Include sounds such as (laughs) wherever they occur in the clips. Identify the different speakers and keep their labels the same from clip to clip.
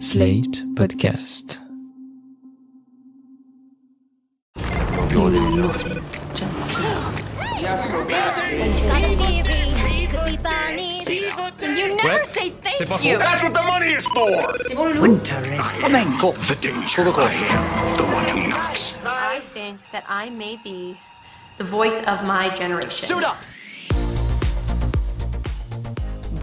Speaker 1: Slate Podcast.
Speaker 2: You know nothing, Jon Snow.
Speaker 3: Got a theory. Could be bunnies. You never say thank you.
Speaker 4: That's what the money is for!
Speaker 2: Winter is coming.
Speaker 4: The danger. I am the one who knocks.
Speaker 5: I think that I may be the voice of my generation.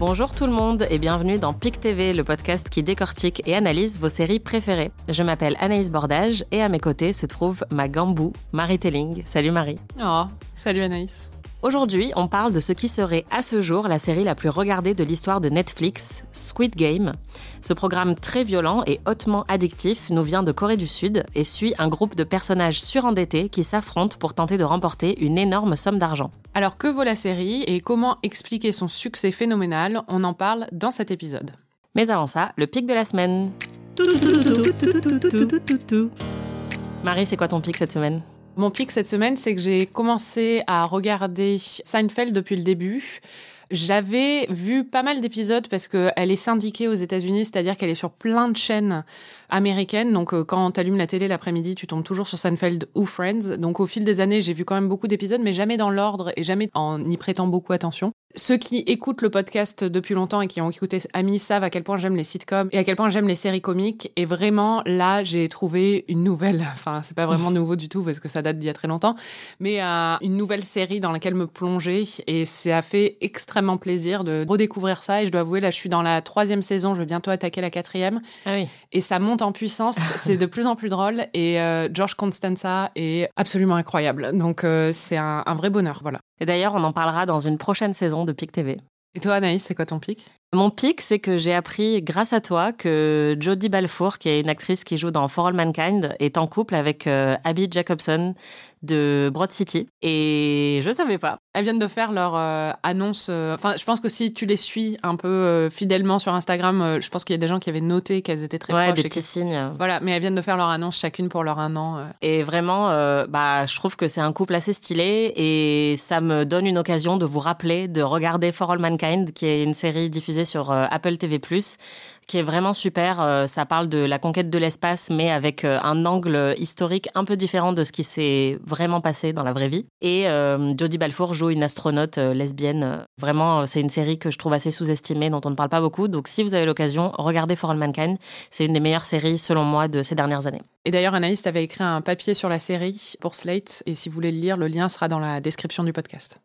Speaker 6: Bonjour tout le monde et bienvenue dans PIC TV, le podcast qui décortique et analyse vos séries préférées. Je m'appelle Anaïs Bordage et à mes côtés se trouve ma gambou, Marie Telling. Salut Marie.
Speaker 7: Oh, salut Anaïs.
Speaker 6: Aujourd'hui, on parle de ce qui serait à ce jour la série la plus regardée de l'histoire de Netflix, Squid Game. Ce programme très violent et hautement addictif nous vient de Corée du Sud et suit un groupe de personnages surendettés qui s'affrontent pour tenter de remporter une énorme somme d'argent.
Speaker 7: Alors que vaut la série et comment expliquer son succès phénoménal On en parle dans cet épisode.
Speaker 6: Mais avant ça, le pic de la semaine. Marie, c'est quoi ton pic cette semaine
Speaker 7: Mon pic cette semaine, c'est que j'ai commencé à regarder Seinfeld depuis le début. J'avais vu pas mal d'épisodes parce qu'elle est syndiquée aux États-Unis, c'est-à-dire qu'elle est sur plein de chaînes américaines. Donc, euh, quand tu allumes la télé l'après-midi, tu tombes toujours sur Seinfeld ou Friends. Donc, au fil des années, j'ai vu quand même beaucoup d'épisodes, mais jamais dans l'ordre et jamais en y prêtant beaucoup attention. Ceux qui écoutent le podcast depuis longtemps et qui ont écouté Ami savent à quel point j'aime les sitcoms et à quel point j'aime les séries comiques. Et vraiment, là, j'ai trouvé une nouvelle, (laughs) enfin, c'est pas vraiment (laughs) nouveau du tout parce que ça date d'il y a très longtemps, mais euh, une nouvelle série dans laquelle me plonger. Et ça a fait extrêmement plaisir de redécouvrir ça. Et je dois avouer, là, je suis dans la troisième saison, je vais bientôt attaquer la quatrième.
Speaker 6: Ah oui.
Speaker 7: Et ça monte en puissance, (laughs) c'est de plus en plus drôle. Et euh, George Constanza est absolument incroyable. Donc, euh, c'est un, un vrai bonheur, voilà.
Speaker 6: Et d'ailleurs, on en parlera dans une prochaine saison de PIC TV.
Speaker 7: Et toi, Anaïs, c'est quoi ton pic?
Speaker 6: Mon pic, c'est que j'ai appris grâce à toi que Jodie Balfour, qui est une actrice qui joue dans For All Mankind, est en couple avec euh, Abby Jacobson de Broad City. Et je savais pas.
Speaker 7: Elles viennent de faire leur euh, annonce. euh, Enfin, je pense que si tu les suis un peu fidèlement sur Instagram, je pense qu'il y a des gens qui avaient noté qu'elles étaient très
Speaker 6: Ouais,
Speaker 7: proches.
Speaker 6: des
Speaker 7: et
Speaker 6: petits signes.
Speaker 7: Voilà, mais elles viennent de faire leur annonce chacune pour leur un an.
Speaker 6: Et vraiment, bah, je trouve que c'est un couple assez stylé et ça me donne une occasion de vous rappeler de regarder For All Mankind, qui est une série diffusée sur euh, Apple TV+, qui est vraiment super. Euh, ça parle de la conquête de l'espace, mais avec euh, un angle historique un peu différent de ce qui s'est vraiment passé dans la vraie vie. Et euh, Jodie Balfour joue une astronaute lesbienne. Vraiment, c'est une série que je trouve assez sous-estimée, dont on ne parle pas beaucoup. Donc, si vous avez l'occasion, regardez For All Mankind. C'est une des meilleures séries, selon moi, de ces dernières années.
Speaker 7: Et d'ailleurs, Anaïs avait écrit un papier sur la série pour Slate. Et si vous voulez le lire, le lien sera dans la description du podcast.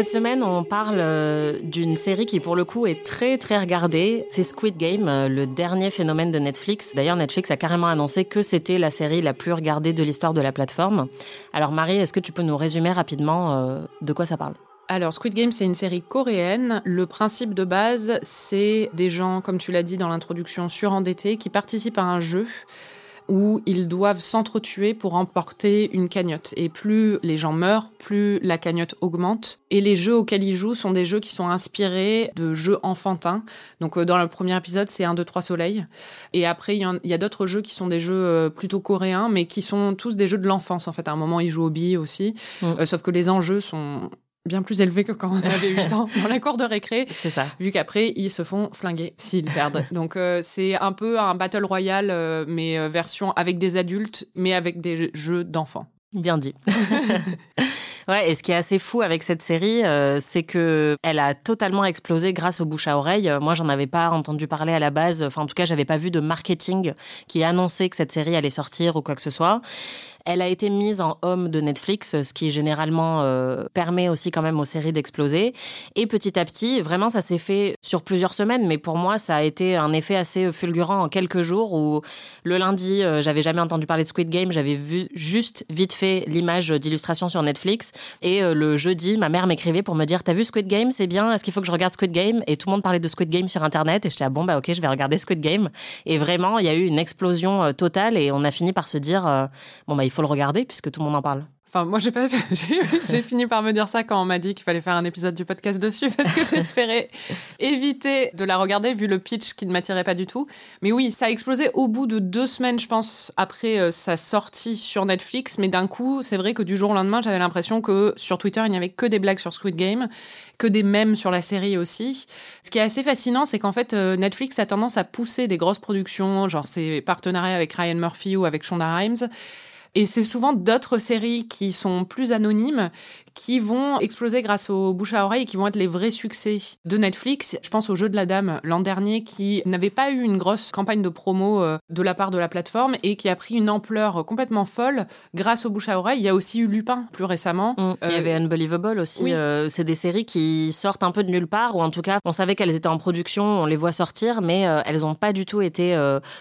Speaker 6: Cette semaine, on parle euh, d'une série qui, pour le coup, est très très regardée. C'est Squid Game, euh, le dernier phénomène de Netflix. D'ailleurs, Netflix a carrément annoncé que c'était la série la plus regardée de l'histoire de la plateforme. Alors, Marie, est-ce que tu peux nous résumer rapidement euh, de quoi ça parle?
Speaker 7: Alors, Squid Game, c'est une série coréenne. Le principe de base, c'est des gens, comme tu l'as dit dans l'introduction, surendettés qui participent à un jeu où ils doivent s'entretuer pour remporter une cagnotte. Et plus les gens meurent, plus la cagnotte augmente. Et les jeux auxquels ils jouent sont des jeux qui sont inspirés de jeux enfantins. Donc euh, dans le premier épisode, c'est 1, 2, 3 soleil. Et après, il y, a d'autres jeux qui sont des jeux euh, plutôt coréens, mais qui sont tous des jeux de l'enfance. En fait, à un moment, ils jouent aux billes aussi.
Speaker 6: Mm.
Speaker 7: Euh, sauf que les enjeux sont bien plus élevés que quand on avait (laughs) 8 ans dans la cour de récré
Speaker 6: C'est ça.
Speaker 7: vu qu'après ils se font flinguer s'ils perdent. (laughs) Donc euh, c'est un peu un battle royale euh, mais euh, version avec des adultes mais avec des jeux d'enfants.
Speaker 6: Bien dit. (laughs) ouais, et ce qui est assez fou avec cette série, c'est que elle a totalement explosé grâce au bouche à oreille. Moi, j'en avais pas entendu parler à la base. Enfin, en tout cas, j'avais pas vu de marketing qui annonçait que cette série allait sortir ou quoi que ce soit. Elle a été mise en home de Netflix, ce qui généralement euh, permet aussi quand même aux séries d'exploser. Et petit à petit, vraiment, ça s'est fait sur plusieurs semaines, mais pour moi, ça a été un effet assez fulgurant en quelques jours où le lundi, euh, j'avais jamais entendu parler de Squid Game, j'avais vu juste vite fait l'image d'illustration sur Netflix. Et euh, le jeudi, ma mère m'écrivait pour me dire T'as vu Squid Game? C'est bien, est-ce qu'il faut que je regarde Squid Game? Et tout le monde parlait de Squid Game sur Internet. Et j'étais ah bon, bah ok, je vais regarder Squid Game. Et vraiment, il y a eu une explosion totale et on a fini par se dire Bon, bah il faut le regarder puisque tout le monde en parle.
Speaker 7: Enfin, moi, (laughs) j'ai fini par me dire ça quand on m'a dit qu'il fallait faire un épisode du podcast dessus (laughs) parce que j'espérais éviter de la regarder vu le pitch qui ne m'attirait pas du tout. Mais oui, ça a explosé au bout de deux semaines, je pense, après euh, sa sortie sur Netflix. Mais d'un coup, c'est vrai que du jour au lendemain, j'avais l'impression que sur Twitter, il n'y avait que des blagues sur Squid Game, que des mèmes sur la série aussi. Ce qui est assez fascinant, c'est qu'en fait, euh, Netflix a tendance à pousser des grosses productions, genre ses partenariats avec Ryan Murphy ou avec Shonda Rhimes et c'est souvent d'autres séries qui sont plus anonymes qui vont exploser grâce au bouche à oreille et qui vont être les vrais succès de Netflix. Je pense au Jeu de la Dame l'an dernier qui n'avait pas eu une grosse campagne de promo euh, de la part de la plateforme et qui a pris une ampleur complètement folle grâce au bouche à oreille. Il y a aussi eu Lupin plus récemment.
Speaker 6: Mm. Il y avait Unbelievable aussi. Euh, c'est des séries qui sortent un peu de nulle part ou en tout cas on savait qu'elles étaient en production, on les voit sortir mais euh, elles n'ont pas du tout été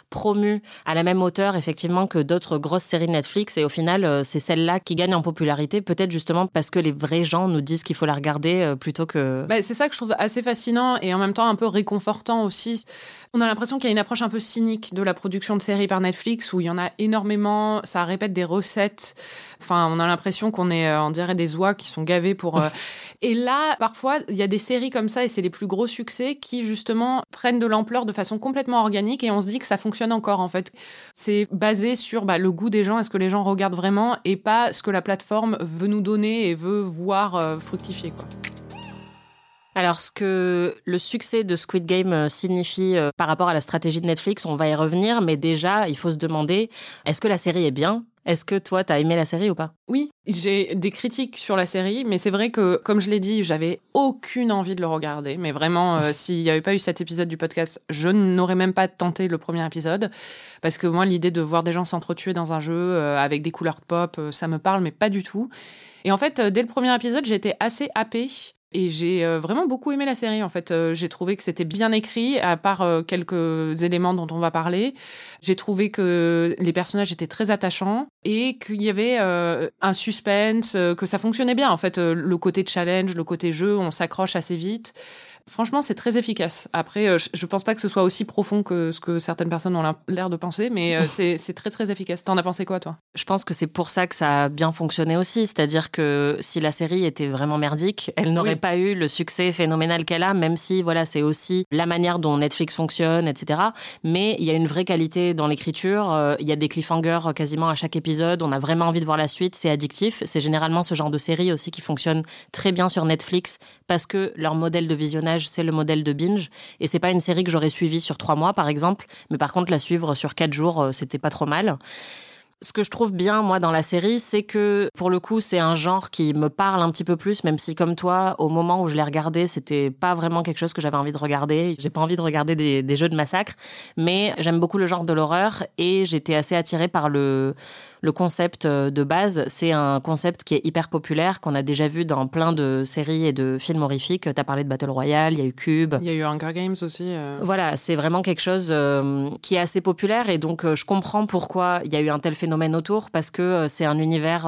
Speaker 6: promues à la même hauteur effectivement que d'autres grosses séries de Netflix et au final c'est celles-là qui gagnent en popularité peut-être justement parce que les vrais gens nous disent qu'il faut la regarder euh, plutôt que...
Speaker 7: Bah, c'est ça que je trouve assez fascinant et en même temps un peu réconfortant aussi. On a l'impression qu'il y a une approche un peu cynique de la production de séries par Netflix où il y en a énormément, ça répète des recettes. Enfin, on a l'impression qu'on est, euh, on dirait des oies qui sont gavées pour. Euh, (laughs) et là, parfois, il y a des séries comme ça et c'est les plus gros succès qui justement prennent de l'ampleur de façon complètement organique et on se dit que ça fonctionne encore en fait. C'est basé sur bah, le goût des gens, est-ce que les gens regardent vraiment et pas ce que la plateforme veut nous donner et veut voir euh, fructifier quoi.
Speaker 6: Alors, ce que le succès de Squid Game euh, signifie euh, par rapport à la stratégie de Netflix, on va y revenir, mais déjà, il faut se demander, est-ce que la série est bien? Est-ce que toi, t'as aimé la série ou pas?
Speaker 7: Oui, j'ai des critiques sur la série, mais c'est vrai que, comme je l'ai dit, j'avais aucune envie de le regarder. Mais vraiment, euh, (laughs) s'il n'y avait pas eu cet épisode du podcast, je n'aurais même pas tenté le premier épisode. Parce que moi, l'idée de voir des gens s'entretuer dans un jeu avec des couleurs de pop, ça me parle, mais pas du tout. Et en fait, dès le premier épisode, j'ai été assez happée et j'ai euh, vraiment beaucoup aimé la série. En fait, euh, j'ai trouvé que c'était bien écrit, à part euh, quelques éléments dont on va parler. J'ai trouvé que les personnages étaient très attachants et qu'il y avait un suspense, que ça fonctionnait bien. En fait, le côté challenge, le côté jeu, on s'accroche assez vite. Franchement, c'est très efficace. Après, euh, je pense pas que ce soit aussi profond que ce que certaines personnes ont l'air de penser, mais euh, (laughs) c'est très très efficace. T'en as pensé quoi, toi?
Speaker 6: Je pense que c'est pour ça que ça a bien fonctionné aussi. C'est-à-dire que si la série était vraiment merdique, elle n'aurait pas eu le succès phénoménal qu'elle a, même si voilà, c'est aussi la manière dont Netflix fonctionne, etc. Mais il y a une vraie qualité dans l'écriture. Euh, il y a des cliffhangers quasiment à chaque épisode. On a vraiment envie de voir la suite. C'est addictif. C'est généralement ce genre de série aussi qui fonctionne très bien sur Netflix parce que leur modèle de visionnage c'est le modèle de binge. Et c'est pas une série que j'aurais suivie sur trois mois, par exemple. Mais par contre, la suivre sur quatre jours, euh, c'était pas trop mal. Ce que je trouve bien, moi, dans la série, c'est que, pour le coup, c'est un genre qui me parle un petit peu plus, même si, comme toi, au moment où je l'ai regardé, c'était pas vraiment quelque chose que j'avais envie de regarder. J'ai pas envie de regarder des, des jeux de massacre, mais j'aime beaucoup le genre de l'horreur et j'étais assez attirée par le, le concept euh, de base, c'est un concept qui est hyper populaire, qu'on a déjà vu dans plein de séries et de films horrifiques. Tu as parlé de Battle Royale, il y a eu Cube.
Speaker 7: Il y a eu Hunger Games aussi. Euh.
Speaker 6: Voilà, c'est vraiment quelque chose euh, qui est assez populaire et donc je comprends pourquoi il y a eu un tel phénomène autour parce que c'est un univers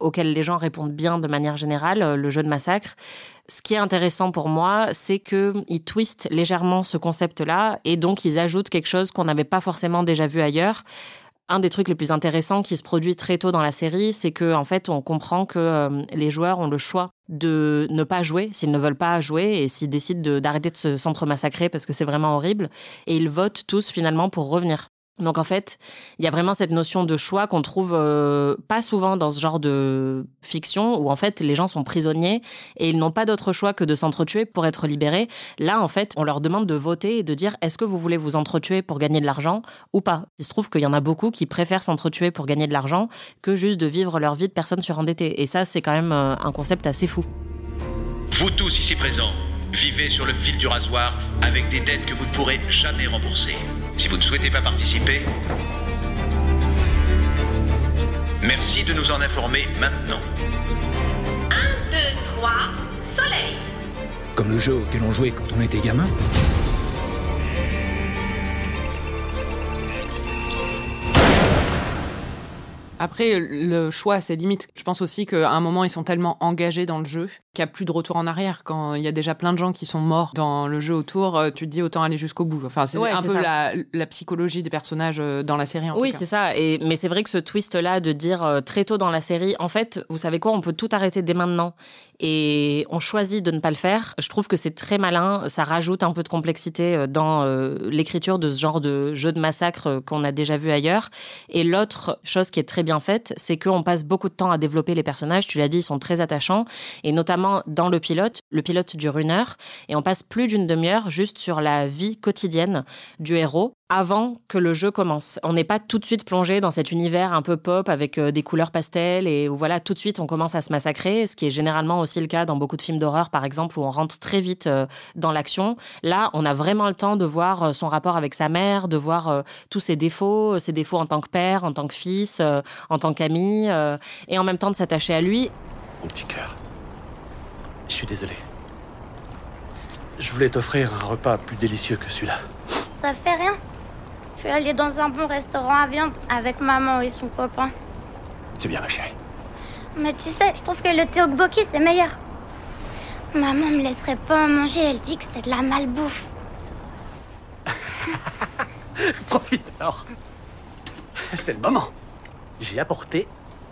Speaker 6: auquel les gens répondent bien de manière générale, le jeu de massacre. Ce qui est intéressant pour moi, c'est qu'ils twistent légèrement ce concept-là et donc ils ajoutent quelque chose qu'on n'avait pas forcément déjà vu ailleurs un des trucs les plus intéressants qui se produit très tôt dans la série, c'est que en fait, on comprend que euh, les joueurs ont le choix de ne pas jouer s'ils ne veulent pas jouer et s'ils décident d'arrêter de, se s'entre-massacrer parce que c'est vraiment horrible. Et ils votent tous finalement pour revenir. Donc en fait, il y a vraiment cette notion de choix qu'on trouve euh, pas souvent dans ce genre de fiction où en fait les gens sont prisonniers et ils n'ont pas d'autre choix que de s'entretuer pour être libérés. Là en fait, on leur demande de voter et de dire est-ce que vous voulez vous entretuer pour gagner de l'argent ou pas? Il se trouve qu'il y en a beaucoup qui préfèrent s'entretuer pour gagner de l'argent que juste de vivre leur vie de personne surendettée. Et ça c'est quand même euh, un concept assez fou.
Speaker 4: Vous tous ici présents, vivez sur le fil du rasoir avec des dettes que vous ne pourrez jamais rembourser. Si vous ne souhaitez pas participer, merci de nous en informer maintenant.
Speaker 5: 1, 2, 3, soleil.
Speaker 2: Comme le jeu auquel on jouait quand on était gamin
Speaker 7: Après, le choix a ses limites. Je pense aussi qu'à un moment, ils sont tellement engagés dans le jeu qu'il n'y a plus de retour en arrière. Quand il y a déjà plein de gens qui sont morts dans le jeu autour, euh, tu te dis autant aller jusqu'au bout. Enfin, c'est
Speaker 6: Ouais,
Speaker 7: un peu la, la psychologie des personnages euh, dans la série. En
Speaker 6: Oui, c'est ça. Et, mais c'est vrai que ce twist-là de dire euh, très tôt dans la série, en fait, vous savez quoi, on peut tout arrêter dès maintenant. Et on choisit de ne pas le faire. Je trouve que c'est très malin. Ça rajoute un peu de complexité euh, dans euh, l'écriture de ce genre de jeu de massacre euh, qu'on a déjà vu ailleurs. Et l'autre chose qui est très bien faite, c'est qu'on passe beaucoup de temps à développer les personnages. Tu l'as dit, ils sont très attachants. Et notamment dans le pilote. Le pilote dure une heure. Et on passe plus d'une demi-heure juste sur la vie quotidienne du héros avant que le jeu commence. On n'est pas tout de suite plongé dans cet univers un peu pop avec euh, des couleurs pastel et où voilà, tout de suite on commence à se massacrer, ce qui est généralement aussi le cas dans beaucoup de films d'horreur par exemple où on rentre très vite euh, dans l'action. Là, on a vraiment le temps de voir euh, son rapport avec sa mère, de voir euh, tous ses défauts, ses défauts en tant que père, en tant que fils, euh, en tant qu'ami euh, et en même temps de s'attacher à lui.
Speaker 8: Mon petit cœur. Je suis désolé. Je voulais t'offrir un repas plus délicieux que celui-là.
Speaker 3: Ça fait rien. Je suis allée dans un bon restaurant à viande avec maman et son copain.
Speaker 8: C'est bien, ma chérie.
Speaker 3: Mais tu sais, je trouve que le tteokbokki c'est meilleur. Maman me laisserait pas en manger, elle dit que c'est de la malbouffe. (laughs)
Speaker 8: Profite alors. C'est le moment. J'ai apporté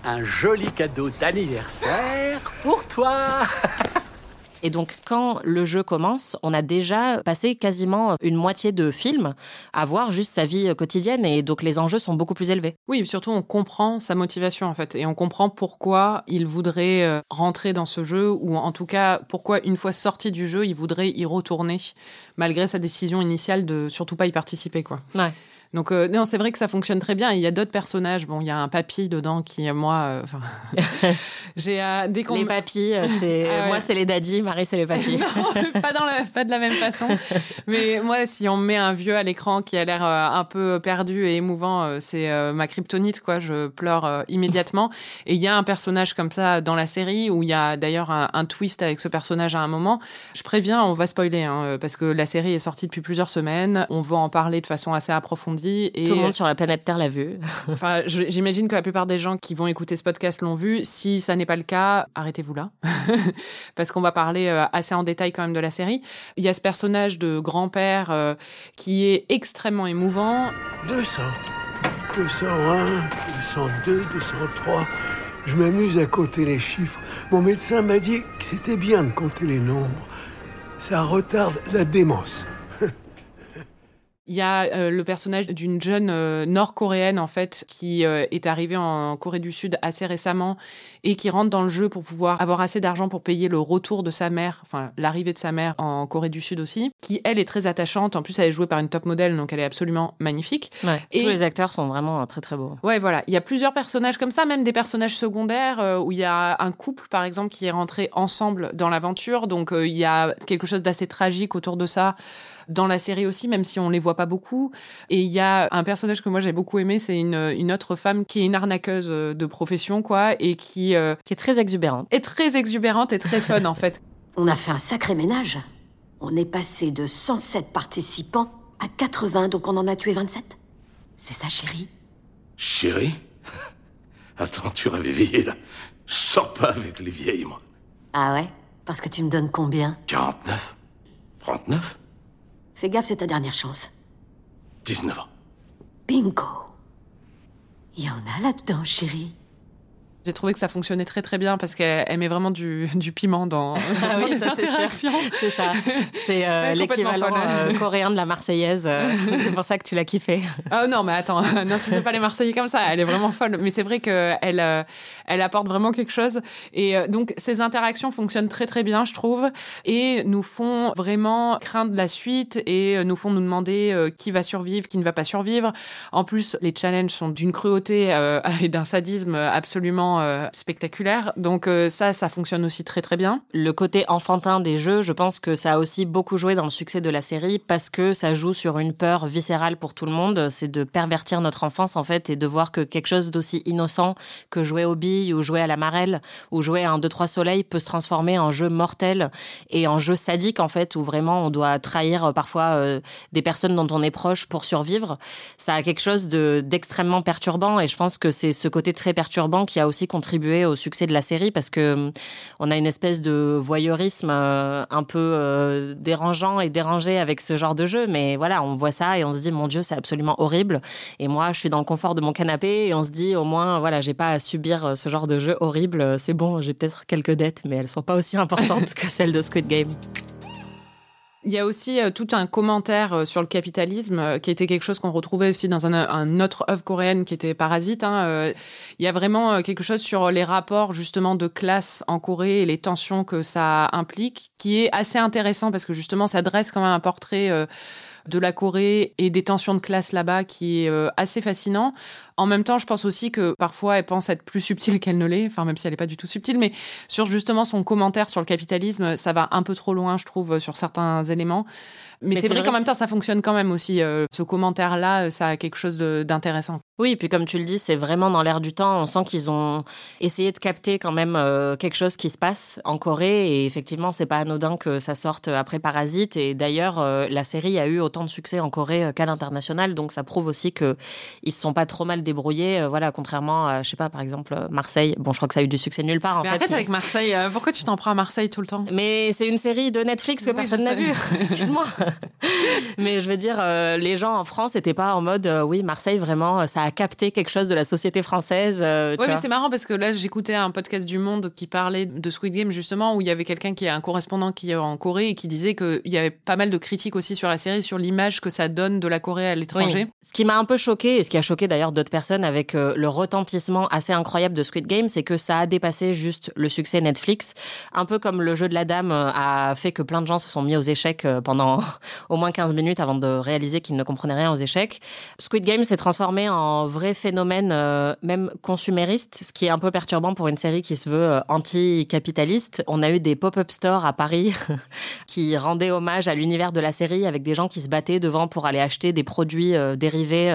Speaker 8: un joli cadeau d'anniversaire pour toi. (laughs)
Speaker 6: Et donc, quand le jeu commence, on a déjà passé quasiment une moitié de film à voir juste sa vie quotidienne. Et donc, les enjeux sont beaucoup plus élevés.
Speaker 7: Oui, surtout on comprend sa motivation en fait, et on comprend pourquoi il voudrait euh, rentrer dans ce jeu, ou en tout cas pourquoi une fois sorti du jeu, il voudrait y retourner, malgré sa décision initiale de surtout pas y participer quoi.
Speaker 6: Ouais.
Speaker 7: Donc euh, non, c'est vrai que ça fonctionne très bien. Il y a d'autres personnages. Bon, il y a un papy dedans qui, moi, euh, (laughs) j'ai euh, dès qu'on
Speaker 6: Les papis, euh, c'est (laughs)
Speaker 7: Ah ouais.
Speaker 6: moi, c'est les daddies, Marie, c'est les papis. (laughs)
Speaker 7: non, pas, dans la- pas de la même façon. Mais moi, si on me met un vieux à l'écran qui a l'air un peu perdu et émouvant, c'est ma kryptonite, quoi. Je pleure immédiatement. Et il y a un personnage comme ça dans la série où il y a d'ailleurs un, un twist avec ce personnage à un moment. Je préviens, on va spoiler, hein, parce que la série est sortie depuis plusieurs semaines. On va en parler de façon assez approfondie. Et
Speaker 6: Tout le monde sur la planète Terre l'a vu. (laughs)
Speaker 7: Enfin, j'imagine que la plupart des gens qui vont écouter ce podcast l'ont vu. Si ça n'est pas le cas, arrêtez-vous là. (laughs) Parce qu'on va parler euh, assez en détail quand même de la série. Il y a ce personnage de grand-père euh, qui est extrêmement émouvant.
Speaker 9: 200, 201, 202, 203. Je m'amuse à compter les chiffres. Mon médecin m'a dit que c'était bien de compter les nombres. Ça retarde la démence.
Speaker 7: Il y a euh, le personnage d'une jeune euh, nord-coréenne en fait qui euh, est arrivée en Corée du Sud assez récemment et qui rentre dans le jeu pour pouvoir avoir assez d'argent pour payer le retour de sa mère, enfin l'arrivée de sa mère en Corée du Sud aussi, qui elle est très attachante. En plus, elle est jouée par une top modèle, donc elle est absolument magnifique.
Speaker 6: Ouais.
Speaker 7: Et-
Speaker 6: Tous les acteurs sont vraiment euh, très très beaux.
Speaker 7: Ouais, voilà. Il y a plusieurs personnages comme ça, même des personnages secondaires euh, où il y a un couple, par exemple, qui est rentré ensemble dans l'aventure. Donc, euh, il y a quelque chose d'assez tragique autour de ça dans la série aussi, même si on les voit pas beaucoup. Et il y a un personnage que moi j'ai beaucoup aimé, c'est une, une autre femme qui est une arnaqueuse euh, de profession, quoi, et qui euh,
Speaker 6: Qui est très exubérante.
Speaker 7: est très exubérante et très fun, en fait. (laughs)
Speaker 10: On a fait un sacré ménage. On est passé de 107 participants à 80, donc on en a tué 27. C'est ça, chérie?
Speaker 11: Chérie? (laughs) Attends, tu rêves éveillé, là. Je sors pas avec les vieilles, moi.
Speaker 10: Ah ouais? Parce que tu me donnes combien?
Speaker 11: 49 39
Speaker 10: Fais gaffe, c'est ta dernière chance.
Speaker 11: 19 ans.
Speaker 10: Bingo Il y en a là-dedans, chérie.
Speaker 7: J'ai trouvé que ça fonctionnait très très bien parce qu'elle elle met vraiment du, (laughs) du piment dans,
Speaker 6: Ah (laughs)
Speaker 7: dans
Speaker 6: oui,
Speaker 7: les
Speaker 6: ça,
Speaker 7: interactions. (laughs)
Speaker 6: C'est ça. C'est euh,
Speaker 7: Ouais,
Speaker 6: l'équivalent euh, coréen de la Marseillaise. euh, c'est pour ça que tu l'as kiffé.
Speaker 7: Ah non, mais attends, n'insulte pas les Marseillais comme ça. Elle est vraiment folle. Mais c'est vrai qu'elle euh, elle apporte vraiment quelque chose. Et donc, ces interactions fonctionnent très très bien, je trouve, et nous font vraiment craindre la suite et nous font nous demander qui va survivre, qui ne va pas survivre. En plus, les challenges sont d'une cruauté euh, et d'un sadisme absolument euh, spectaculaire. Donc euh, ça, ça fonctionne aussi très très bien.
Speaker 6: Le côté enfantin des jeux, je pense que ça a aussi beaucoup joué dans le succès de la série parce que ça joue sur une peur viscérale pour tout le monde. C'est de pervertir notre enfance en fait et de voir que quelque chose d'aussi innocent que jouer aux billes ou jouer à la marelle ou jouer à un 2-3 soleil peut se transformer en jeu mortel et en jeu sadique en fait où vraiment on doit trahir euh, parfois des personnes dont on est proche pour survivre. Ça a quelque chose de d'extrêmement perturbant et je pense que c'est ce côté très perturbant qui a aussi contribué au succès de la série parce que hum, on a une espèce de voyeurisme euh, un peu euh, dérangeant et dérangé avec ce genre de jeu. Mais voilà on voit ça et on se dit mon dieu c'est absolument horrible. Et moi je suis dans le confort de mon canapé et on se dit au moins voilà j'ai pas à subir euh, ce genre de jeu horrible. C'est bon j'ai peut-être quelques dettes mais elles sont pas aussi (laughs) importantes que celles de Squid Game
Speaker 7: Il y a aussi euh, tout un commentaire euh, sur le capitalisme euh, qui était quelque chose qu'on retrouvait aussi dans un, autre œuvre coréenne qui était Parasite. Hein. Euh, Il y a vraiment quelque chose sur les rapports justement de classe en Corée et les tensions que ça implique qui est assez intéressant parce que justement ça dresse quand même un portrait de la Corée et des tensions de classe là-bas qui est assez fascinant. En même temps, je pense aussi que parfois elle pense être plus subtile qu'elle ne l'est, enfin même si elle n'est pas du tout subtile, mais sur justement son commentaire sur le capitalisme, ça va un peu trop loin, je trouve, sur certains éléments. Mais,
Speaker 6: Mais
Speaker 7: c'est vrai qu'en
Speaker 6: que
Speaker 7: même temps, ça fonctionne quand même aussi. euh, ce commentaire-là, euh, ça a quelque chose d'intéressant.
Speaker 6: Oui, et puis comme tu le dis, c'est vraiment dans l'air du temps. On sent qu'ils ont essayé de capter quand même euh, quelque chose qui se passe en Corée. Et effectivement, c'est pas anodin que ça sorte après Parasite. Et d'ailleurs, euh, la série a eu autant de succès en Corée qu'à l'international. Donc ça prouve aussi que ils se sont pas trop mal débrouillés. Euh, voilà, contrairement à, je sais pas, par exemple, euh, Marseille. Bon, je crois que ça a eu du succès nulle part en
Speaker 7: mais
Speaker 6: fait.
Speaker 7: arrête avec Marseille, euh, pourquoi tu t'en prends à Marseille tout le temps?
Speaker 6: Mais c'est une série de Netflix que
Speaker 7: Oui,
Speaker 6: personne n'a vue. (laughs) Excuse-moi. (laughs) mais je veux dire, euh, les gens en France n'étaient pas en mode, oui, Marseille, vraiment, ça a capté quelque chose de la société française.
Speaker 7: Oui, mais c'est marrant parce que là, j'écoutais un podcast du Monde qui parlait de Squid Game, justement, où il y avait quelqu'un qui est un correspondant qui est en Corée et qui disait qu'il y avait pas mal de critiques aussi sur la série, sur l'image que ça donne de la Corée à l'étranger.
Speaker 6: Oui. Ce qui m'a un peu choqué, et ce qui a choqué d'ailleurs d'autres personnes avec euh, le retentissement assez incroyable de Squid Game, c'est que ça a dépassé juste le succès Netflix. Un peu comme le jeu de la dame euh, a fait que plein de gens se sont mis aux échecs euh, pendant (laughs) au moins 15 minutes avant de réaliser qu'ils ne comprenaient rien aux échecs. Squid Game s'est transformé en vrai phénomène, même consumériste, ce qui est un peu perturbant pour une série qui se veut anti-capitaliste. On a eu des pop-up stores à Paris (laughs) qui rendaient hommage à l'univers de la série avec des gens qui se battaient devant pour aller acheter des produits dérivés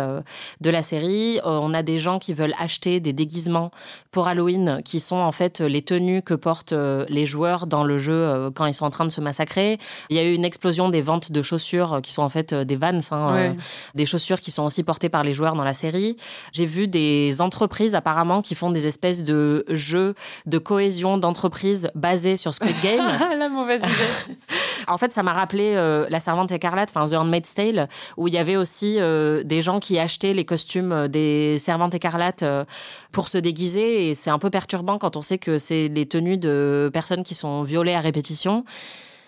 Speaker 6: de la série. Euh, on a des gens qui veulent acheter des déguisements pour Halloween qui sont en fait les tenues que portent euh, les joueurs dans le jeu euh, quand ils sont en train de se massacrer. Il y a eu une explosion des ventes de chaussures qui sont en fait des Vans, hein,
Speaker 7: Ouais.
Speaker 6: euh, des chaussures qui sont aussi portées par les joueurs dans la série. J'ai vu des entreprises apparemment qui font des espèces de jeux de cohésion d'entreprise basés sur Squid (laughs) Game.
Speaker 7: la mauvaise idée. (laughs)
Speaker 6: En fait, ça m'a rappelé euh, La Servante écarlate, enfin The Handmaid's Tale, où il y avait aussi euh, des gens qui achetaient les costumes euh, des servantes écarlates euh, pour se déguiser. Et c'est un peu perturbant quand on sait que c'est les tenues de personnes qui sont violées à répétition.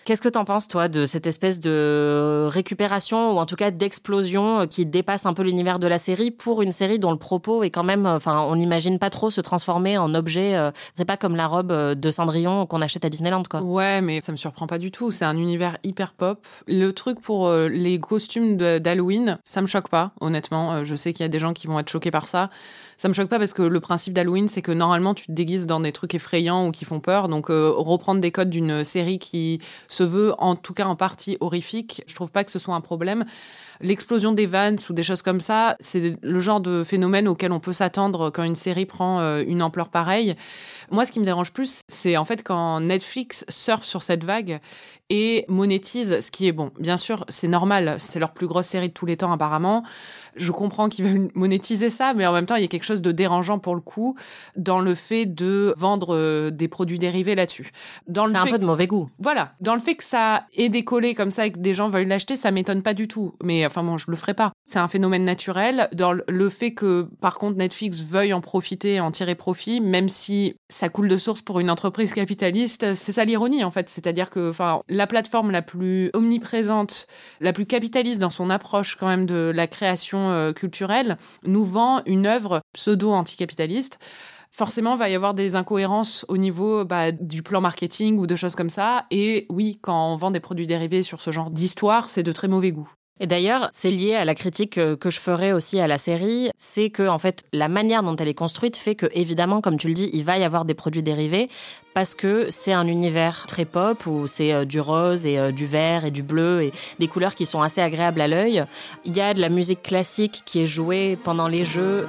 Speaker 6: Qu'est-ce que t'en penses, toi, de cette espèce de récupération ou en tout cas d'explosion euh, qui dépasse un peu l'univers de la série pour une série dont le propos est quand même, euh, enfin, on n'imagine pas trop se transformer en objet. euh, c'est pas comme la robe euh, de Cendrillon qu'on achète à Disneyland, quoi.
Speaker 7: Ouais, mais ça me surprend pas du tout. C'est un univers hyper pop. Le truc pour euh, les costumes d'Halloween, ça me choque pas, honnêtement. Euh, je sais qu'il y a des gens qui vont être choqués par ça. Ça me choque pas parce que le principe d'Halloween, c'est que normalement, tu te déguises dans des trucs effrayants ou qui font peur. Donc, euh, reprendre des codes d'une série qui se veut, en tout cas en partie, horrifique, je trouve pas que ce soit un problème. L'explosion des vannes ou des choses comme ça, c'est le genre de phénomène auquel on peut s'attendre quand une série prend euh, une ampleur pareille. Moi, ce qui me dérange plus, c'est en fait quand Netflix surfe sur cette vague et monétise, ce qui est bon. Bien sûr, c'est normal, c'est leur plus grosse série de tous les temps apparemment. Je comprends qu'ils veulent monétiser ça, mais en même temps, il y a quelque chose de dérangeant pour le coup dans le fait de vendre euh, des produits dérivés là-dessus. Dans le
Speaker 6: C'est un peu de mauvais goût.
Speaker 7: voilà, dans le fait que ça ait décollé comme ça et que des gens veuillent l'acheter, ça m'étonne pas du tout. Mais enfin bon, je le ferai pas. C'est un phénomène naturel. Dans le fait que par contre Netflix veuille en profiter, en tirer profit, même si ça coule de source pour une entreprise capitaliste, c'est ça l'ironie en fait. C'est-à-dire que enfin la plateforme la plus omniprésente, la plus capitaliste dans son approche quand même de la création euh, culturelle, nous vend une œuvre pseudo anticapitaliste forcément, va y avoir des incohérences au niveau bah, du plan marketing ou de choses comme ça. Et oui, quand on vend des produits dérivés sur ce genre d'histoire, c'est de très mauvais goût.
Speaker 6: Et d'ailleurs, c'est lié à la critique euh, que je ferai aussi à la série, c'est que en fait la manière dont elle est construite fait que évidemment, comme tu le dis, il va y avoir des produits dérivés parce que c'est un univers très pop où c'est euh, du rose et euh, du vert et du bleu et des couleurs qui sont assez agréables à l'œil. Il y a de la musique classique qui est jouée pendant les jeux.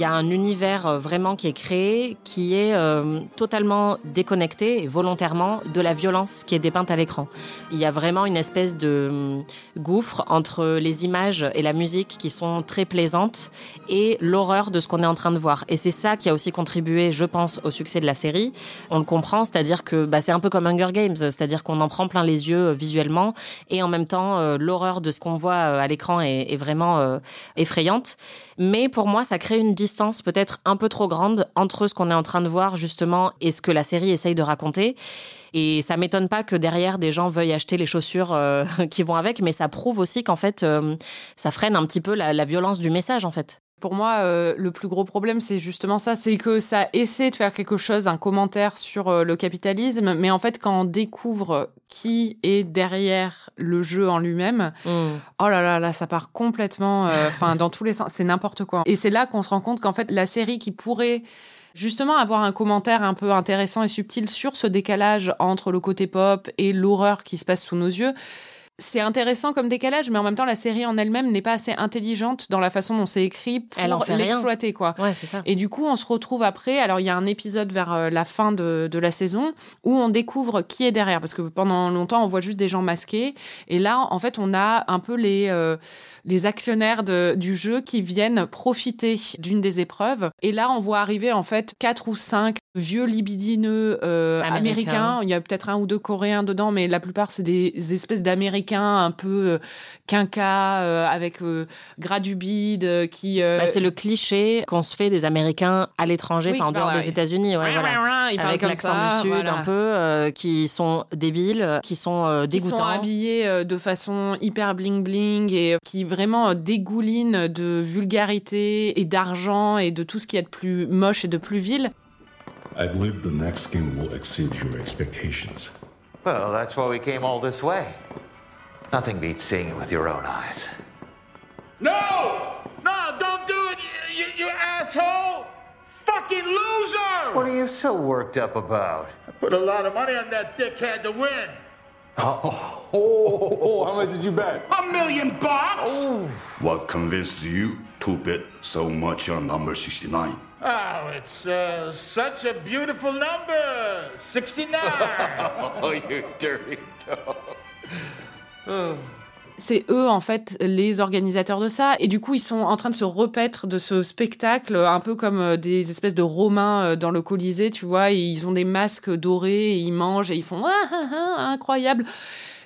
Speaker 6: Y a un univers euh, vraiment qui est créé, qui est euh, totalement déconnecté volontairement de la violence qui est dépeinte à l'écran. Il y a vraiment une espèce de hum, gouffre entre les images et la musique qui sont très plaisantes et l'horreur de ce qu'on est en train de voir. Et c'est ça qui a aussi contribué, je pense, au succès de la série. On le comprend, c'est-à-dire que bah, c'est un peu comme Hunger Games, c'est-à-dire qu'on en prend plein les yeux euh, visuellement et en même temps l'horreur de ce qu'on voit à l'écran est, est, vraiment effrayante. Mais pour moi, ça crée une distance peut-être un peu trop grande entre ce qu'on est en train de voir justement et ce que la série essaye de raconter. Et ça m'étonne pas que derrière des gens veuillent acheter les chaussures euh, (laughs) qui vont avec, mais ça prouve aussi qu'en fait, euh, ça freine un petit peu la, la violence du message en fait.
Speaker 7: Pour moi, euh, le plus gros problème, c'est justement ça, c'est que ça essaie de faire quelque chose, un commentaire sur euh, le capitalisme, mais en fait, quand on découvre qui est derrière le jeu en lui-même, mm. oh là là, là, ça part complètement, euh, (laughs) enfin, dans tous les sens, c'est n'importe quoi. Et c'est là qu'on se rend compte qu'en fait, la série qui pourrait justement avoir un commentaire un peu intéressant et subtil sur ce décalage entre le côté pop et l'horreur qui se passe sous nos yeux, c'est intéressant comme décalage, mais en même temps, la série en elle-même n'est pas assez intelligente dans la façon dont c'est écrit pour l'exploiter, quoi.
Speaker 6: Ouais, c'est ça.
Speaker 7: Et du coup, on se retrouve après. Alors, il y a un épisode vers euh, la fin de, de, la saison où on découvre qui est derrière, parce que pendant longtemps, on voit juste des gens masqués. Et là, en fait, on a un peu les euh, les actionnaires de, du jeu qui viennent profiter d'une des épreuves. Et là, on voit arriver en fait quatre ou cinq vieux libidineux euh, américains. Il y a peut-être un ou deux coréens dedans, mais la plupart c'est des espèces d'américains un peu euh, quinca euh, avec euh, gras du bide qui.
Speaker 6: Bah, c'est le cliché qu'on se fait des Américains à l'étranger, enfin en dehors des États-Unis, ouais, voilà. avec l'accent du sud un peu, qui sont débiles, qui sont dégoûtants,
Speaker 7: qui sont habillés de façon hyper bling bling et qui vraiment dégouline de vulgarité et d'argent et de tout ce qui est de plus moche et de plus vil.
Speaker 12: I believe the next game will exceed your expectations.
Speaker 4: Well, that's why we came all this way. Nothing beats seeing it with your own eyes.
Speaker 13: No! No, don't do it, you, you, you asshole! Fucking loser!
Speaker 4: What are you so worked up about?
Speaker 13: I put a lot of money on that dickhead to win.
Speaker 12: Oh, oh, oh, how much did you bet?
Speaker 13: A million bucks! Oh.
Speaker 12: What convinced you to bet so much on number 69?
Speaker 13: Oh, it's uh, such a beautiful number! 69! (laughs)
Speaker 4: oh, you dirty dog.
Speaker 7: C'est eux en fait les organisateurs de ça. Et du coup ils sont en train de se repaître de ce spectacle un peu comme euh, des espèces de romains euh, dans le Colisée tu vois. Et ils ont des masques dorés et ils mangent et ils font ah, ah, ah, incroyable.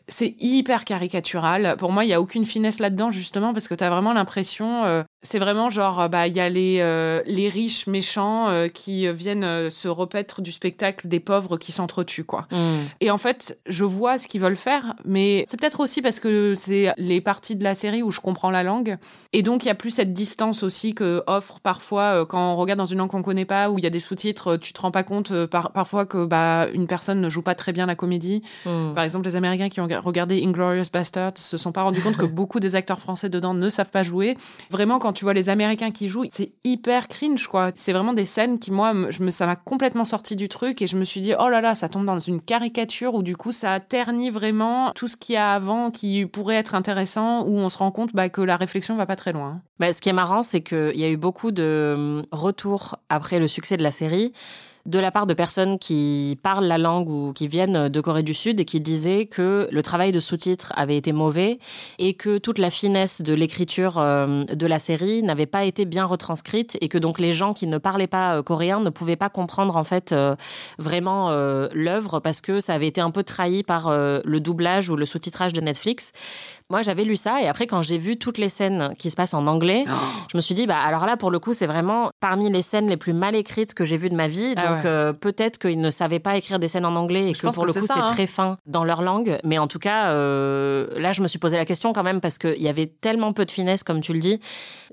Speaker 7: C'est hyper caricatural. Pour moi, il y a aucune finesse là-dedans, justement, parce que tu as vraiment l'impression euh, c'est vraiment genre, bah, il y a les, euh, les riches méchants euh, qui viennent euh, se repaître du spectacle des pauvres qui s'entretuent, quoi.
Speaker 6: Mm.
Speaker 7: Et en fait, je vois ce qu'ils veulent faire, mais c'est peut-être aussi parce que c'est les parties de la série où je comprends la langue. Et donc, il y a plus cette distance aussi que offre parfois quand on regarde dans une langue qu'on connaît pas, où il y a des sous-titres, tu te rends pas compte par, parfois que bah, une personne ne joue pas très bien la comédie.
Speaker 6: Mm.
Speaker 7: Par exemple, les Américains qui ont regardé Inglorious Bastards se sont pas rendus compte que (laughs) beaucoup des acteurs français dedans ne savent pas jouer. Vraiment, quand tu vois les Américains qui jouent, c'est hyper cringe, quoi. C'est vraiment des scènes qui, moi, je me, ça m'a complètement sorti du truc et je me suis dit, oh là là, ça tombe dans une caricature où du coup, ça ternit vraiment tout ce qu'il y a avant qui pourrait être intéressant, où on se rend compte bah, que la réflexion va pas très loin.
Speaker 6: Bah, ce qui est marrant, c'est qu'il y a eu beaucoup de hum, retours après le succès de la série de la part de personnes qui parlent la langue ou qui viennent de Corée du Sud et qui disaient que le travail de sous-titres avait été mauvais et que toute la finesse de l'écriture euh, de la série n'avait pas été bien retranscrite et que donc les gens qui ne parlaient pas euh, coréen ne pouvaient pas comprendre en fait euh, vraiment l'œuvre parce que ça avait été un peu trahi par le doublage ou le sous-titrage de Netflix. Moi, j'avais lu ça et après, quand j'ai vu toutes les scènes qui se passent en anglais, (gasps) je me suis dit, bah alors là, pour le coup, c'est vraiment parmi les scènes les plus mal écrites que j'ai vues de ma vie.
Speaker 7: Ah
Speaker 6: Donc
Speaker 7: ouais.
Speaker 6: euh, peut-être qu'ils ne savaient pas écrire des scènes en anglais et
Speaker 7: Je
Speaker 6: que pour
Speaker 7: que
Speaker 6: le coup, c'est
Speaker 7: hein.
Speaker 6: très fin dans leur langue. Mais en tout cas, euh, là, je me suis posé la question quand même parce qu'il y avait tellement peu de finesse, comme tu le dis.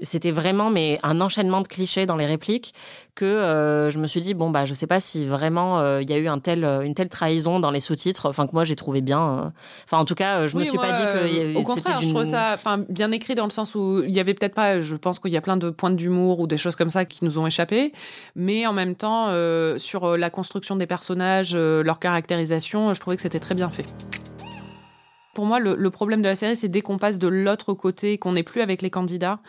Speaker 6: C'était vraiment mais un enchaînement de clichés dans les répliques que euh, je me suis dit bon bah je sais pas si vraiment euh, il y a eu un tel une telle trahison dans les sous-titres enfin que moi j'ai trouvé bien euh. enfin en tout cas euh, je me
Speaker 7: Oui,
Speaker 6: suis pas dit que
Speaker 7: euh, Au contraire, je trouve ça enfin, bien écrit dans le sens où il y avait peut-être pas, je pense qu'il y a plein de points d'humour ou des choses comme ça qui nous ont échappé, mais en même temps, euh, sur euh, la construction des personnages, euh, leur caractérisation, je trouvais que c'était très bien fait. Pour moi, le, le problème de la série, c'est dès qu'on passe de l'autre côté, qu'on n'est plus avec les candidats.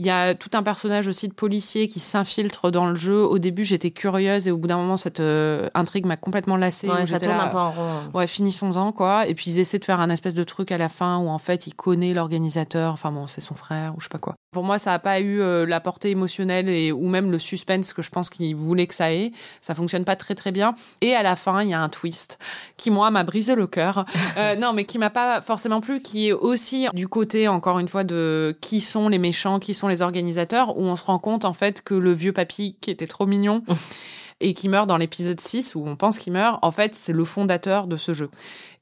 Speaker 7: Il y a tout un personnage aussi de policier qui s'infiltre dans le jeu. Au début, j'étais curieuse et au bout d'un moment, cette euh, intrigue m'a complètement lassée.
Speaker 6: Ouais, ça tourne
Speaker 7: là,
Speaker 6: un peu en rond.
Speaker 7: Ouais, finissons-en, quoi. Et puis ils essaient de faire un espèce de truc à la fin où en fait il connaît l'organisateur. Enfin bon, c'est son frère ou je sais pas quoi. Pour moi, ça a pas eu euh, la portée émotionnelle et ou même le suspense que je pense qu'il voulait que ça ait. Ça fonctionne pas très très bien. Et à la fin, il y a un twist qui moi m'a brisé le cœur. (laughs) Euh, non, mais qui m'a pas forcément plu, qui est aussi du côté encore une fois de qui sont les méchants, qui sont les organisateurs, où on se rend compte en fait que le vieux papy qui était trop mignon (laughs) et qui meurt dans l'épisode 6 où on pense qu'il meurt, en fait, c'est le fondateur de ce jeu.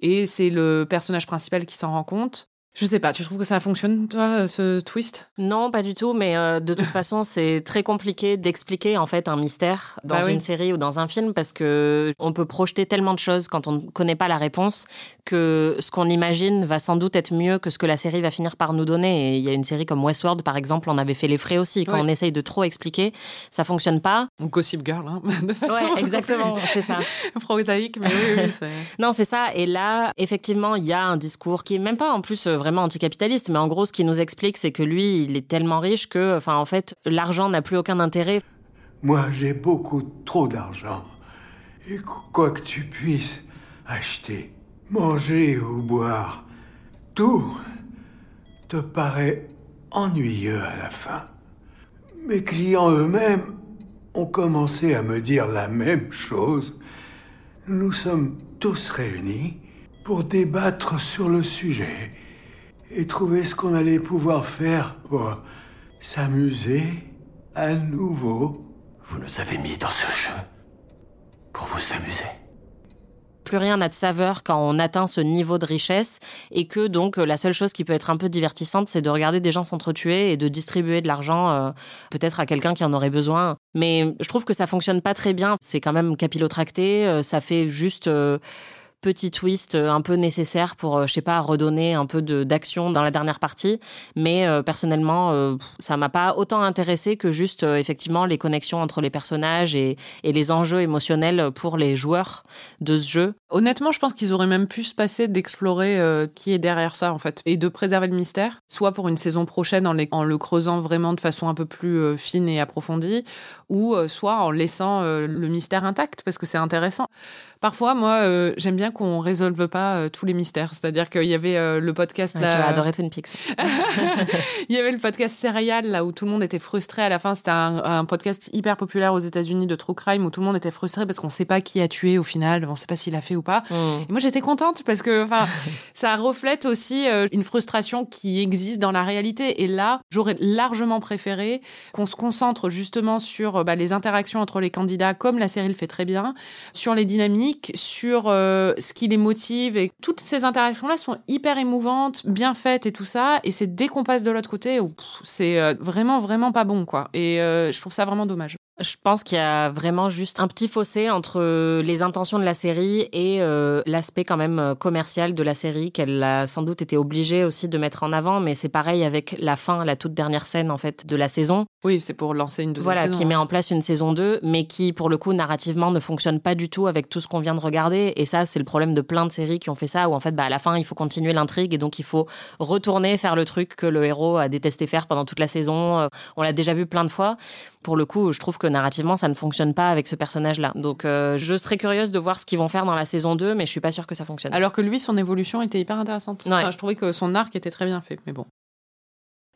Speaker 7: Et c'est le personnage principal qui s'en rend compte. Je sais pas, tu trouves que ça fonctionne, toi, ce twist?
Speaker 6: Non, pas du tout, mais euh, de toute (laughs) façon, c'est très compliqué d'expliquer en fait un mystère dans
Speaker 7: Bah oui.
Speaker 6: une série ou dans un film parce que on peut projeter tellement de choses quand on ne connaît pas la réponse que ce qu'on imagine va sans doute être mieux que ce que la série va finir par nous donner. Et il y a une série comme Westworld, par exemple, on avait fait les frais aussi. Quand
Speaker 7: Ouais.
Speaker 6: on essaye de trop expliquer, ça fonctionne pas.
Speaker 7: Ou Gossip Girl, hein, (laughs) de façon
Speaker 6: Ouais, (laughs) exactement, c'est ça.
Speaker 7: prosaïque, mais oui, oui.
Speaker 6: Non, c'est ça. Et là, effectivement, il y a un discours qui est même pas en plus euh, vraiment anticapitaliste, mais en gros, ce qui nous explique, c'est que lui, il est tellement riche que, enfin, en fait, l'argent n'a plus aucun intérêt.
Speaker 9: Moi, j'ai beaucoup trop d'argent. Et qu- quoi que tu puisses acheter, manger ou boire, tout te paraît ennuyeux à la fin. Mes clients eux-mêmes ont commencé à me dire la même chose. Nous sommes tous réunis pour débattre sur le sujet et trouver ce qu'on allait pouvoir faire pour s'amuser à nouveau.
Speaker 14: Vous nous avez mis dans ce jeu pour vous amuser.
Speaker 6: Plus rien n'a de saveur quand on atteint ce niveau de richesse et que donc la seule chose qui peut être un peu divertissante, c'est de regarder des gens s'entretuer et de distribuer de l'argent euh, peut-être à quelqu'un qui en aurait besoin. Mais je trouve que ça fonctionne pas très bien. C'est quand même capillotracté. euh, ça fait juste euh, petit twist euh, un peu nécessaire pour, euh, je sais pas, redonner un peu d'action dans la dernière partie. Mais euh, personnellement, ça m'a pas autant intéressé que juste effectivement les connexions entre les personnages et les enjeux émotionnels pour les joueurs de ce jeu.
Speaker 7: Honnêtement, je pense qu'ils auraient même pu se passer d'explorer euh, qui est derrière ça, en fait, et de préserver le mystère, soit pour une saison prochaine en, les- en le creusant vraiment de façon un peu plus euh, fine et approfondie, ou euh, soit en laissant le mystère intact, parce que c'est intéressant. Parfois, moi, j'aime bien qu'on résolve pas tous les mystères. C'est-à-dire qu'il y avait le podcast...
Speaker 6: Ouais,
Speaker 7: là-
Speaker 6: Tu vas adorer Twin Peaks. (laughs) (laughs)
Speaker 7: il y avait le podcast Serial, là où tout le monde était frustré à la fin. C'était un, un podcast hyper populaire aux États-Unis de true crime où tout le monde était frustré parce qu'on sait pas qui a tué au final, on sait pas s'il a fait ou pas. Et moi, j'étais contente parce que, enfin, (laughs) ça reflète aussi euh, une frustration qui existe dans la réalité. Et là, j'aurais largement préféré qu'on se concentre justement sur euh, bah, les interactions entre les candidats, comme la série le fait très bien, sur les dynamiques, sur euh, ce qui les motive. Et toutes ces interactions-là sont hyper émouvantes, bien faites et tout ça. Et c'est dès qu'on passe de l'autre côté, c'est vraiment, vraiment pas bon, quoi. Et euh, je trouve ça vraiment dommage.
Speaker 6: Je pense qu'il y a vraiment juste un petit fossé entre les intentions de la série et euh, l'aspect quand même euh, commercial de la série qu'elle a sans doute été obligée aussi de mettre en avant. Mais c'est pareil avec la fin, la toute dernière scène en fait de la saison.
Speaker 7: Oui, c'est pour lancer une deuxième
Speaker 6: Voilà,
Speaker 7: saison,
Speaker 6: qui
Speaker 7: hein.
Speaker 6: met en place une saison 2, mais qui, pour le coup, narrativement, ne fonctionne pas du tout avec tout ce qu'on vient de regarder. Et ça, c'est le problème de plein de séries qui ont fait ça, où en fait, bah, à la fin, il faut continuer l'intrigue et donc il faut retourner faire le truc que le héros a détesté faire pendant toute la saison. Euh, On l'a déjà vu plein de fois. Pour le coup, je trouve que narrativement, ça ne fonctionne pas avec ce personnage-là. Donc, euh, je serais curieuse de voir ce qu'ils vont faire dans la saison 2, mais je suis pas sûre que ça fonctionne.
Speaker 7: Alors que lui, son évolution était hyper intéressante. Enfin, je trouvais que son arc était très bien fait, mais bon.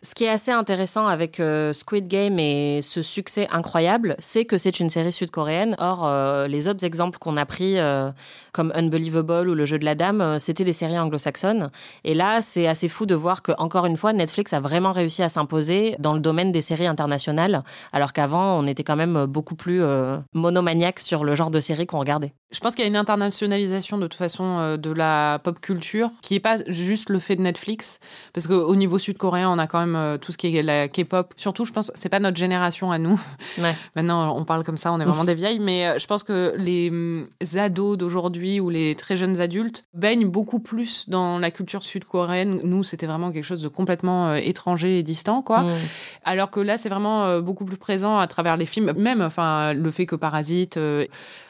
Speaker 6: Ce qui est assez intéressant avec euh, Squid Game et ce succès incroyable, c'est que c'est une série sud-coréenne. Or, euh, les autres exemples qu'on a pris, euh, comme Unbelievable ou Le Jeu de la Dame, c'était des séries anglo-saxonnes. Et là, c'est assez fou de voir que, encore une fois, Netflix a vraiment réussi à s'imposer dans le domaine des séries internationales, alors qu'avant, on était quand même beaucoup plus monomaniaque sur le genre de séries qu'on regardait.
Speaker 7: Je pense qu'il y a une internationalisation de toute façon euh, de la pop culture qui est pas juste le fait de Netflix parce qu'au niveau sud-coréen on a quand même euh, tout ce qui est la K-pop surtout je pense c'est pas notre génération à nous (laughs)
Speaker 6: Ouais.
Speaker 7: maintenant on parle comme ça on est vraiment des vieilles mais euh, je pense que les hum, ados d'aujourd'hui ou les très jeunes adultes baignent beaucoup plus dans la culture sud-coréenne nous c'était vraiment quelque chose de complètement étranger et distant quoi
Speaker 6: Mm.
Speaker 7: alors que là c'est vraiment beaucoup plus présent à travers les films même enfin le fait que Parasite euh,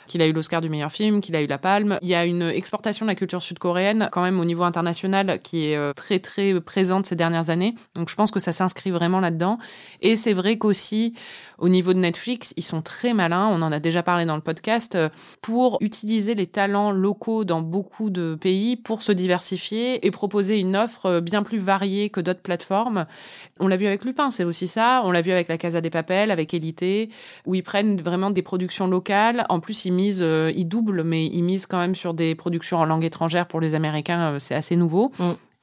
Speaker 7: qu'il a eu l'Oscar du meilleur film, qu'il a eu la Palme. Il y a une exportation de la culture sud-coréenne quand même au niveau international qui est euh, très très présente ces dernières années. Donc je pense que ça s'inscrit vraiment là-dedans. Et c'est vrai qu'aussi au niveau de Netflix, ils sont très malins, on en a déjà parlé dans le podcast, euh, pour utiliser les talents locaux dans beaucoup de pays pour se diversifier et proposer une offre euh, bien plus variée que d'autres plateformes. On l'a vu avec Lupin, c'est aussi ça. On l'a vu avec La Casa des Papel, avec Élité, où ils prennent vraiment des productions locales. En plus, misent, euh, ils doublent, mais ils misent quand même sur des productions en langue étrangère pour les Américains. euh, c'est assez nouveau.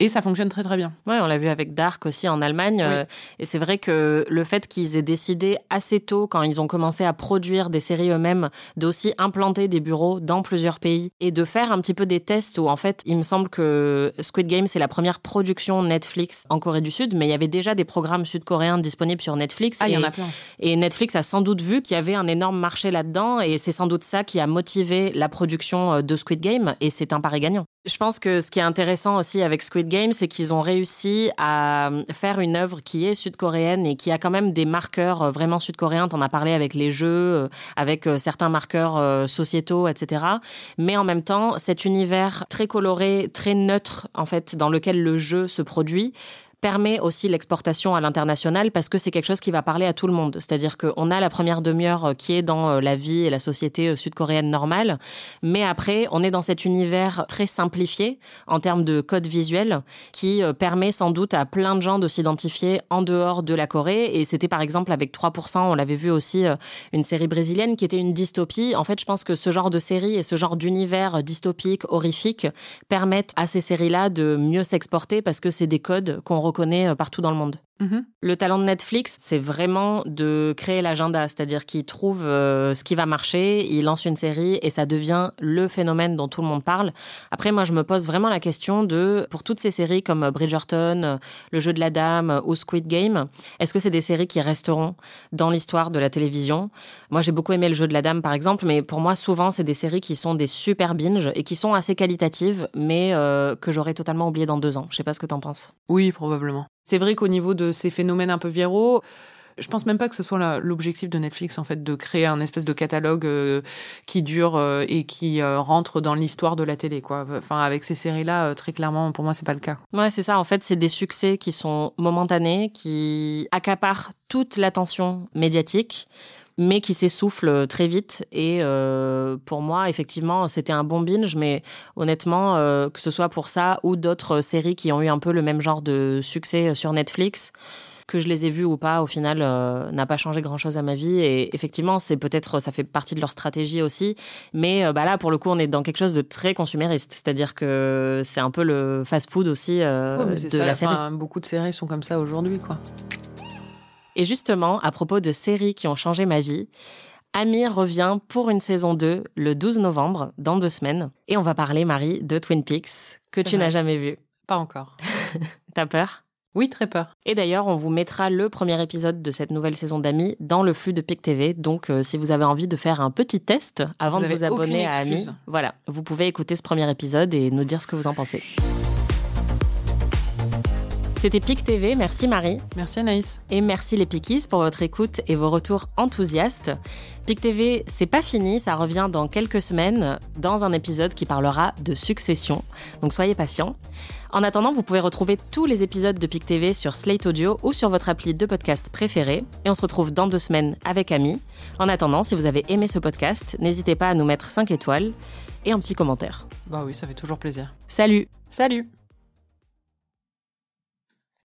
Speaker 7: Et ça fonctionne très très bien.
Speaker 6: Ouais, on l'a vu avec Dark aussi en Allemagne. euh, et c'est vrai que le fait qu'ils aient décidé assez tôt, quand ils ont commencé à produire des séries eux-mêmes, d'aussi implanter des bureaux dans plusieurs pays et de faire un petit peu des tests où en fait, il me semble que Squid Game, c'est la première production Netflix en Corée du Sud, mais il y avait déjà des programmes sud-coréens disponibles sur Netflix.
Speaker 7: Ah, il y en a plein.
Speaker 6: Et Netflix a sans doute vu qu'il y avait un énorme marché là-dedans et c'est sans doute ça qui a motivé la production euh, de Squid Game et c'est un pari gagnant. Je pense que ce qui est intéressant aussi avec Squid Game, c'est qu'ils ont réussi à faire une œuvre qui est sud-coréenne et qui a quand même des marqueurs euh, vraiment sud-coréens. T'en as parlé avec les jeux, euh, avec euh, certains marqueurs euh, sociétaux, etc. Mais en même temps, cet univers très coloré, très neutre, en fait, dans lequel le jeu se produit, permet aussi l'exportation à l'international parce que c'est quelque chose qui va parler à tout le monde. C'est-à-dire qu'on a la première demi-heure euh, qui est dans euh, la vie et la société euh, sud-coréenne normale, mais après, on est dans cet univers très simplifié en termes de code visuel qui permet sans doute à plein de gens de s'identifier en dehors de la Corée. Et c'était par exemple avec 3%, on l'avait vu aussi, une série brésilienne qui était une dystopie. En fait, je pense que ce genre de série et ce genre d'univers dystopique, horrifique, permettent à ces séries-là de mieux s'exporter parce que c'est des codes qu'on reconnaît euh, partout dans le monde.
Speaker 7: Mhm.
Speaker 6: Le talent de Netflix, c'est vraiment de créer l'agenda, c'est-à-dire qu'il trouve euh, ce qui va marcher, il lance une série et ça devient le phénomène dont tout le monde parle. Après, moi, je me pose vraiment la question de, pour toutes ces séries comme Bridgerton, euh, Le Jeu de la Dame euh, ou Squid Game, est-ce que c'est des séries qui resteront dans l'histoire de la télévision? Moi, j'ai beaucoup aimé Le Jeu de la Dame, par exemple, mais pour moi, souvent, c'est des séries qui sont des super binges et qui sont assez qualitatives, mais euh, que j'aurais totalement oublié dans deux ans. Je sais pas ce que t'en penses.
Speaker 7: Oui, probablement. C'est vrai qu'au niveau de ces phénomènes un peu viraux, je pense même pas que ce soit l'objectif de Netflix en fait de créer un espèce de catalogue euh, qui dure euh, et qui euh, rentre dans l'histoire de la télé. Enfin avec ces séries là très clairement pour moi c'est pas le cas.
Speaker 6: Ouais, c'est ça. En fait, c'est des succès qui sont momentanés, qui accaparent toute l'attention médiatique mais qui s'essoufflent très vite. Et euh, pour moi, effectivement, c'était un bon binge, mais honnêtement, euh, que ce soit pour ça ou d'autres séries qui ont eu un peu le même genre de succès sur Netflix, que je les ai vues ou pas, au final, euh, n'a pas changé grand-chose à ma vie. Et effectivement, c'est peut-être, ça fait partie de leur stratégie aussi. Mais euh, bah là, pour le coup, on est dans quelque chose de très consumériste. C'est-à-dire que c'est un peu le fast-food aussi euh,
Speaker 7: Ouais, mais c'est
Speaker 6: de
Speaker 7: ça,
Speaker 6: la série.
Speaker 7: enfin, beaucoup de séries sont comme ça aujourd'hui quoi.
Speaker 6: Et justement, à propos de séries qui ont changé ma vie, Amir revient pour une saison 2 le 12 novembre, dans deux semaines. Et on va parler, Marie, de Twin Peaks, que tu n'as jamais vu.
Speaker 7: Pas encore. (laughs)
Speaker 6: T'as peur?
Speaker 7: Oui, très peur.
Speaker 6: Et d'ailleurs, on vous mettra le premier épisode de cette nouvelle saison d'Amis dans le flux de PIC TV. Donc, euh, si vous avez envie de faire un petit test avant
Speaker 7: Vous
Speaker 6: de vous abonner à Amis, voilà, vous pouvez écouter ce premier épisode et nous dire ce que vous en pensez. C'était PIC TV, merci Marie.
Speaker 7: Merci Anaïs.
Speaker 6: Et merci les Pikis pour votre écoute et vos retours enthousiastes. PIC TV, c'est pas fini, ça revient dans quelques semaines dans un épisode qui parlera de succession. Donc soyez patients. En attendant, vous pouvez retrouver tous les épisodes de PIC TV sur Slate Audio ou sur votre appli de podcast préféré. Et on se retrouve dans deux semaines avec Ami. En attendant, si vous avez aimé ce podcast, n'hésitez pas à nous mettre 5 étoiles et un petit commentaire.
Speaker 7: Bah oui, ça fait toujours plaisir.
Speaker 6: Salut
Speaker 7: Salut